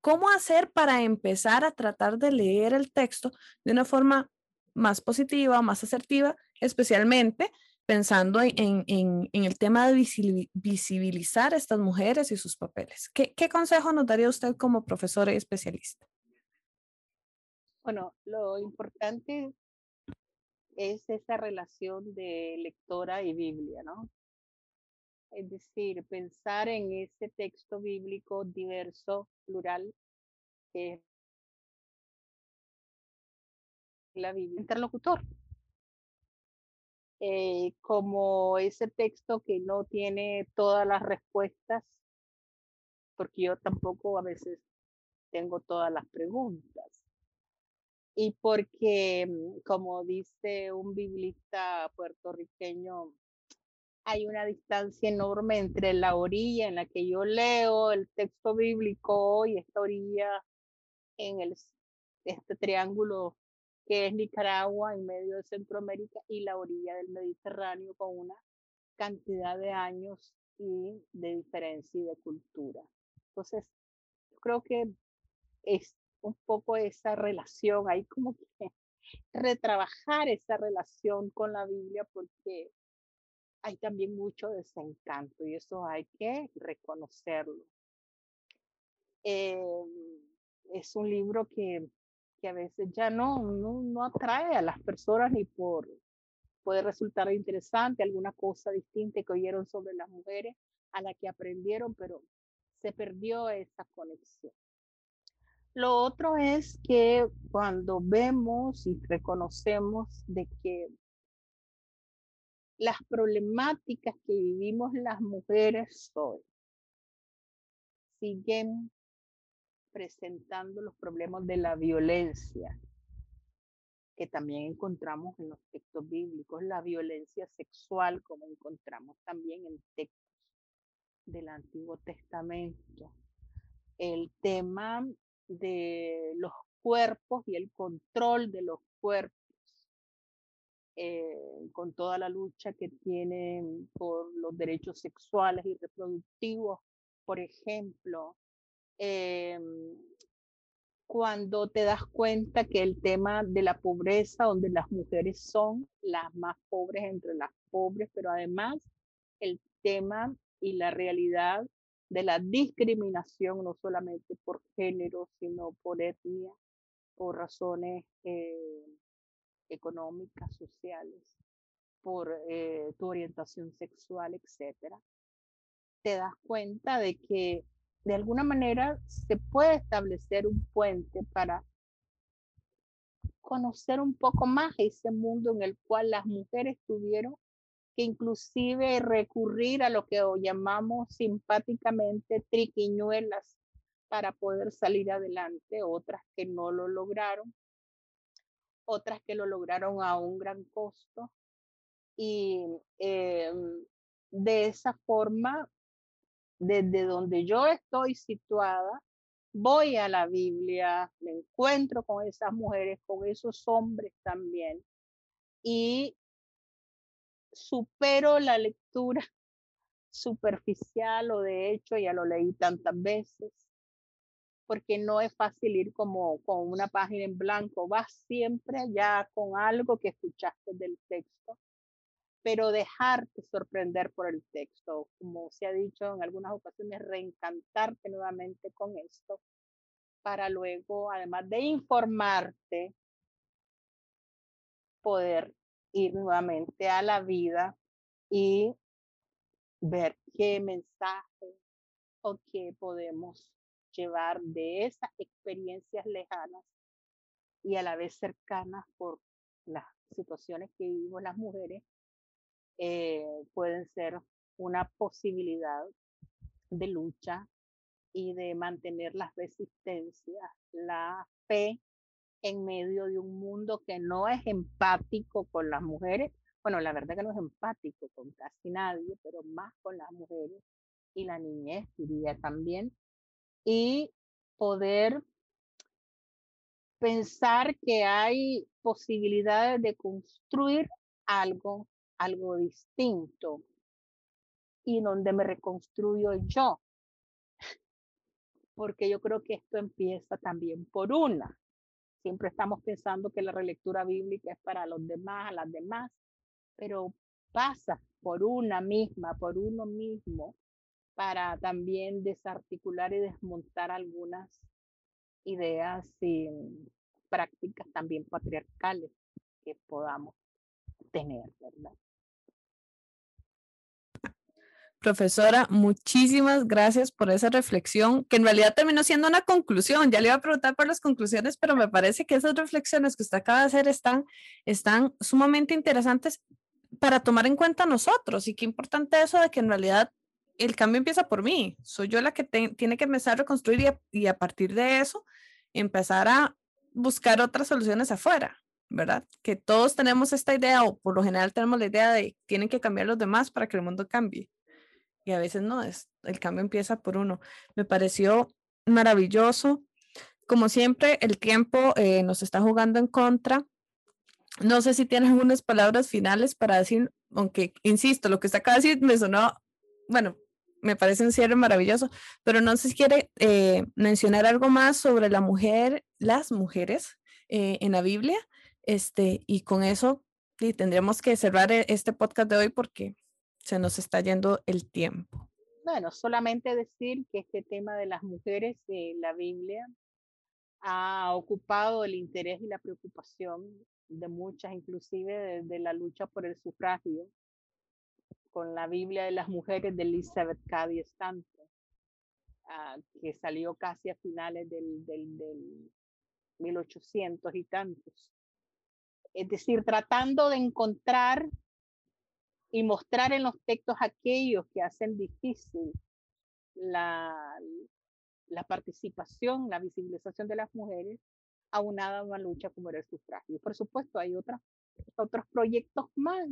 ¿Cómo hacer para empezar a tratar de leer el texto de una forma más positiva, más asertiva, especialmente pensando en, el tema de visibilizar a estas mujeres y sus papeles. ¿Qué, consejo nos daría usted como profesora y especialista? Bueno, lo importante es esa relación de lectora y Biblia, ¿no? Es decir, pensar en ese texto bíblico diverso, plural, que la Biblia, interlocutor. Eh, como ese texto que no tiene todas las respuestas, porque yo tampoco a veces tengo todas las preguntas. Y porque, mm, como dice un biblista puertorriqueño, hay una distancia enorme entre la orilla en la que yo leo el texto bíblico y esta orilla en el, este triángulo que es Nicaragua en medio de Centroamérica y la orilla del Mediterráneo con una cantidad de años y de diferencia y de cultura. Entonces, creo que es un poco esa relación, hay como que retrabajar esa relación con la Biblia porque hay también mucho desencanto y eso hay que reconocerlo. Em, es un libro que que a veces ya no, no, atrae a las personas ni por, puede resultar interesante alguna cosa distinta que oyeron sobre las mujeres a la que aprendieron, pero se perdió esa conexión. Lo otro es que cuando vemos y reconocemos de que las problemáticas que vivimos las mujeres hoy. Siguen presentando los problemas de la violencia que también encontramos en los textos bíblicos, la violencia sexual como encontramos también en textos del Antiguo Testamento, el tema de los cuerpos y el control de los cuerpos, eh, con toda la lucha que tienen por los derechos sexuales y reproductivos, por ejemplo, Em, cuando te das cuenta que el tema de la pobreza, donde las mujeres son las más pobres entre las pobres, pero además el tema y la realidad de la discriminación, no solamente por género, sino por etnia, por razones eh, económicas, sociales, por eh, tu orientación sexual, etcétera, te das cuenta de que de alguna manera se puede establecer un puente para conocer un poco más ese mundo en el cual las mujeres tuvieron que inclusive recurrir a lo que llamamos simpáticamente triquiñuelas para poder salir adelante, otras que no lo lograron, otras que lo lograron a un gran costo. Y em, de esa forma desde donde yo estoy situada, voy a la Biblia, me encuentro con esas mujeres, con esos hombres también, y supero la lectura superficial o de hecho ya lo leí tantas veces, porque no es fácil ir como con una página en blanco, vas siempre ya con algo que escuchaste del texto pero dejarte sorprender por el texto, como se ha dicho en algunas ocasiones, reencantarte nuevamente con esto, para luego, además de informarte, poder ir nuevamente a la vida y ver qué mensaje o qué podemos llevar de esas experiencias lejanas y a la vez cercanas por las situaciones que vivimos las mujeres eh, pueden ser una posibilidad de lucha y de mantener las resistencias, la fe en medio de un mundo que no es empático con las mujeres. Bueno, la verdad que no es empático con casi nadie, pero más con las mujeres y la niñez, diría también. Y poder pensar que hay posibilidades de construir algo algo distinto y donde me reconstruyo yo. Porque yo creo que esto empieza también por una. Siempre estamos pensando que la relectura bíblica es para los demás, a las demás, pero pasa por una misma, por uno mismo, para también desarticular y desmontar algunas ideas y prácticas también patriarcales que podamos tener. Profesora, muchísimas gracias por esa reflexión, que en realidad terminó siendo una conclusión. Ya le iba a preguntar por las conclusiones, pero me parece que esas reflexiones que usted acaba de hacer están, están sumamente interesantes para tomar en cuenta nosotros. Y qué importante eso de que en realidad el cambio empieza por mí. Soy yo la que tiene que empezar a reconstruir y a partir de eso empezar a buscar otras soluciones afuera. ¿verdad? Que todos tenemos esta idea o por lo general tenemos la idea de tienen que cambiar los demás para que el mundo cambie y a veces no, es, el cambio empieza por uno. Me pareció maravilloso. Como siempre, el tiempo eh, nos está jugando en contra. No sé si tienes algunas palabras finales para decir, aunque insisto, lo que está acaba de decir me sonó, bueno, me parece un cierre maravilloso, pero no sé si quiere eh, mencionar algo más sobre la mujer, las mujeres eh, en la Biblia, este, y con eso y tendremos que cerrar este podcast de hoy porque se nos está yendo el tiempo. Bueno, solamente decir que este tema de las mujeres en la Biblia ha ocupado el interés y la preocupación de muchas, inclusive de, la lucha por el sufragio, con la Biblia de las mujeres de Elizabeth Cady Stanton, ah, que salió casi a finales del, del, del 1800 y tantos. Es decir, tratando de encontrar y mostrar en los textos aquellos que hacen difícil la, la participación, la visibilización de las mujeres, aunada a una lucha como era el sufragio. Por supuesto, hay otros proyectos más.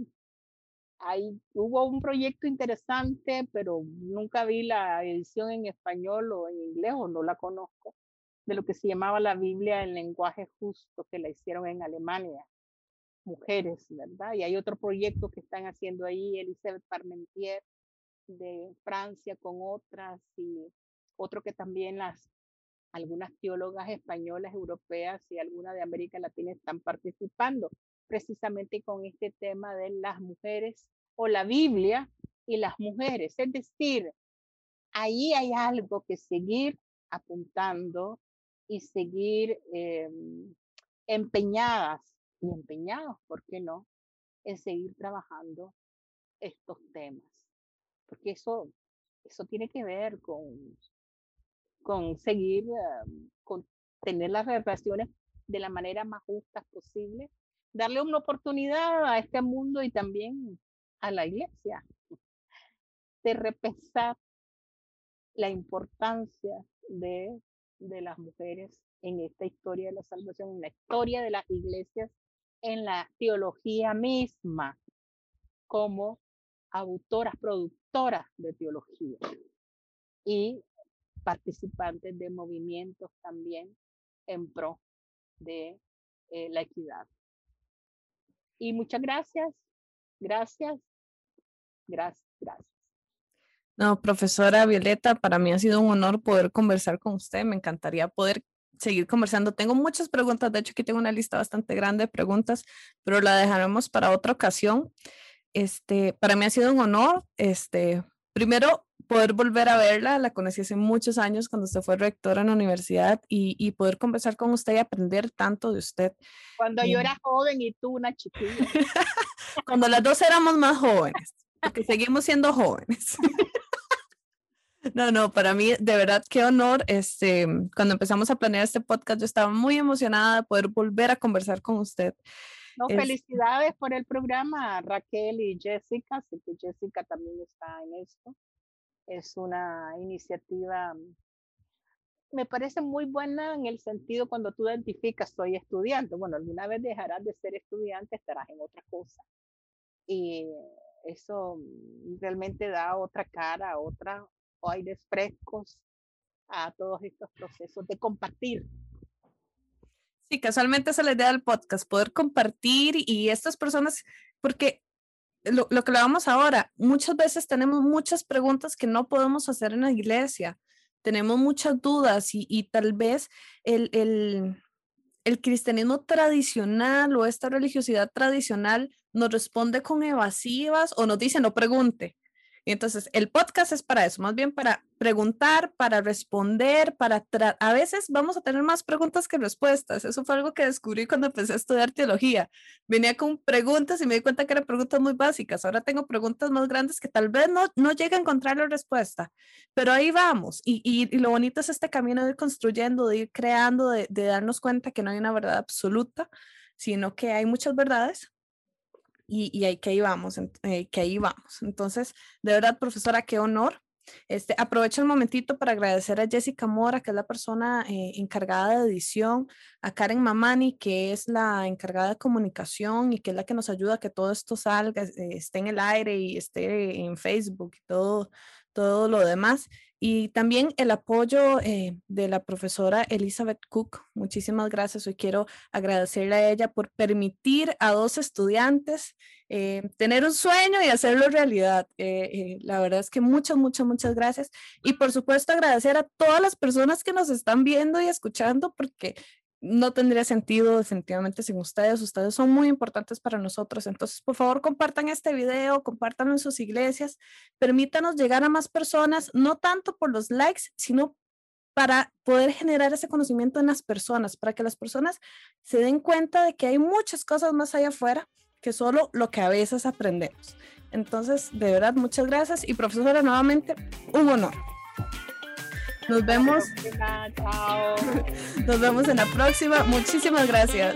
Hay, hubo un proyecto interesante, pero nunca vi la edición en español o en inglés, o no la conozco, de lo que se llamaba la Biblia en lenguaje justo, que la hicieron en Alemania mujeres, ¿verdad? Y hay otro proyecto que están haciendo ahí, Elisabeth Parmentier de Francia con otras y otro que también las algunas teólogas españolas, europeas y algunas de América Latina están participando precisamente con este tema de las mujeres o la Biblia y las mujeres. Es decir, ahí hay algo que seguir apuntando y seguir em, empeñadas y empeñados, ¿por qué no?, en seguir trabajando estos temas. Porque eso, eso tiene que ver con, con seguir, em, con tener las relaciones de la manera más justa posible, darle una oportunidad a este mundo y también a la iglesia de repensar la importancia de, de las mujeres en esta historia de la salvación, en la historia de las iglesias, en la teología misma, como autoras, productoras de teología y participantes de movimientos también en pro de eh, la equidad. Y muchas gracias, gracias, gracias, gracias. No, profesora Violeta, para mí ha sido un honor poder conversar con usted. Me encantaría poder seguir conversando. Tengo muchas preguntas, de hecho aquí tengo una lista bastante grande de preguntas, pero la dejaremos para otra ocasión. Este, para mí ha sido un honor, este, primero poder volver a verla, la conocí hace muchos años cuando usted fue rectora en la universidad y, y poder conversar con usted y aprender tanto de usted. Cuando yo era joven y tú una chiquilla. cuando las dos éramos más jóvenes, porque seguimos siendo jóvenes. No, no, para mí de verdad qué honor. Este, cuando empezamos a planear este podcast, yo estaba muy emocionada de poder volver a conversar con usted. No, felicidades por el programa, Raquel y Jessica. Sé que Jessica también está en esto. Es una iniciativa, me parece muy buena en el sentido cuando tú identificas, soy estudiante. Bueno, alguna vez dejarás de ser estudiante, estarás en otra cosa. Y eso realmente da otra cara, otra, aires frescos a todos estos procesos de compartir. Sí, casualmente esa es la idea del podcast, poder compartir y estas personas, porque lo, que vamos ahora, muchas veces tenemos muchas preguntas que no podemos hacer en la iglesia, tenemos muchas dudas y, y tal vez el, el, el cristianismo tradicional o esta religiosidad tradicional nos responde con evasivas o nos dice no pregunte. Entonces el podcast es para eso, más bien para preguntar, para responder, para a veces vamos a tener más preguntas que respuestas. Eso fue algo que descubrí cuando empecé a estudiar teología. Venía con preguntas y me di cuenta que eran preguntas muy básicas. Ahora tengo preguntas más grandes que tal vez no, no llegue a encontrar la respuesta, pero ahí vamos. Y, y, lo bonito es este camino de ir construyendo, de ir creando, de, de darnos cuenta que no hay una verdad absoluta, sino que hay muchas verdades y, y que ahí vamos, eh, que ahí vamos. Entonces, de verdad, profesora, qué honor. Este, aprovecho el momentito para agradecer a Jessica Mora, que es la persona eh, encargada de edición, a Karen Mamani, que es la encargada de comunicación y que es la que nos ayuda a que todo esto salga, eh, esté en el aire y esté en Facebook y todo, todo lo demás. Y también el apoyo eh, de la profesora Elizabeth Cook. Muchísimas gracias. Hoy quiero agradecerle a ella por permitir a dos estudiantes eh, tener un sueño y hacerlo realidad. Eh, la verdad es que muchas, muchas, muchas gracias. Y por supuesto agradecer a todas las personas que nos están viendo y escuchando porque no tendría sentido definitivamente sin ustedes. Ustedes son muy importantes para nosotros. Entonces, por favor, compartan este video, compártanlo en sus iglesias, permítanos llegar a más personas, no tanto por los likes, sino para poder generar ese conocimiento en las personas, para que las personas se den cuenta de que hay muchas cosas más allá afuera que solo lo que a veces aprendemos. Entonces, de verdad, muchas gracias y profesora, nuevamente, un honor. Nos vemos. Chao. Nos vemos en la próxima. Muchísimas gracias.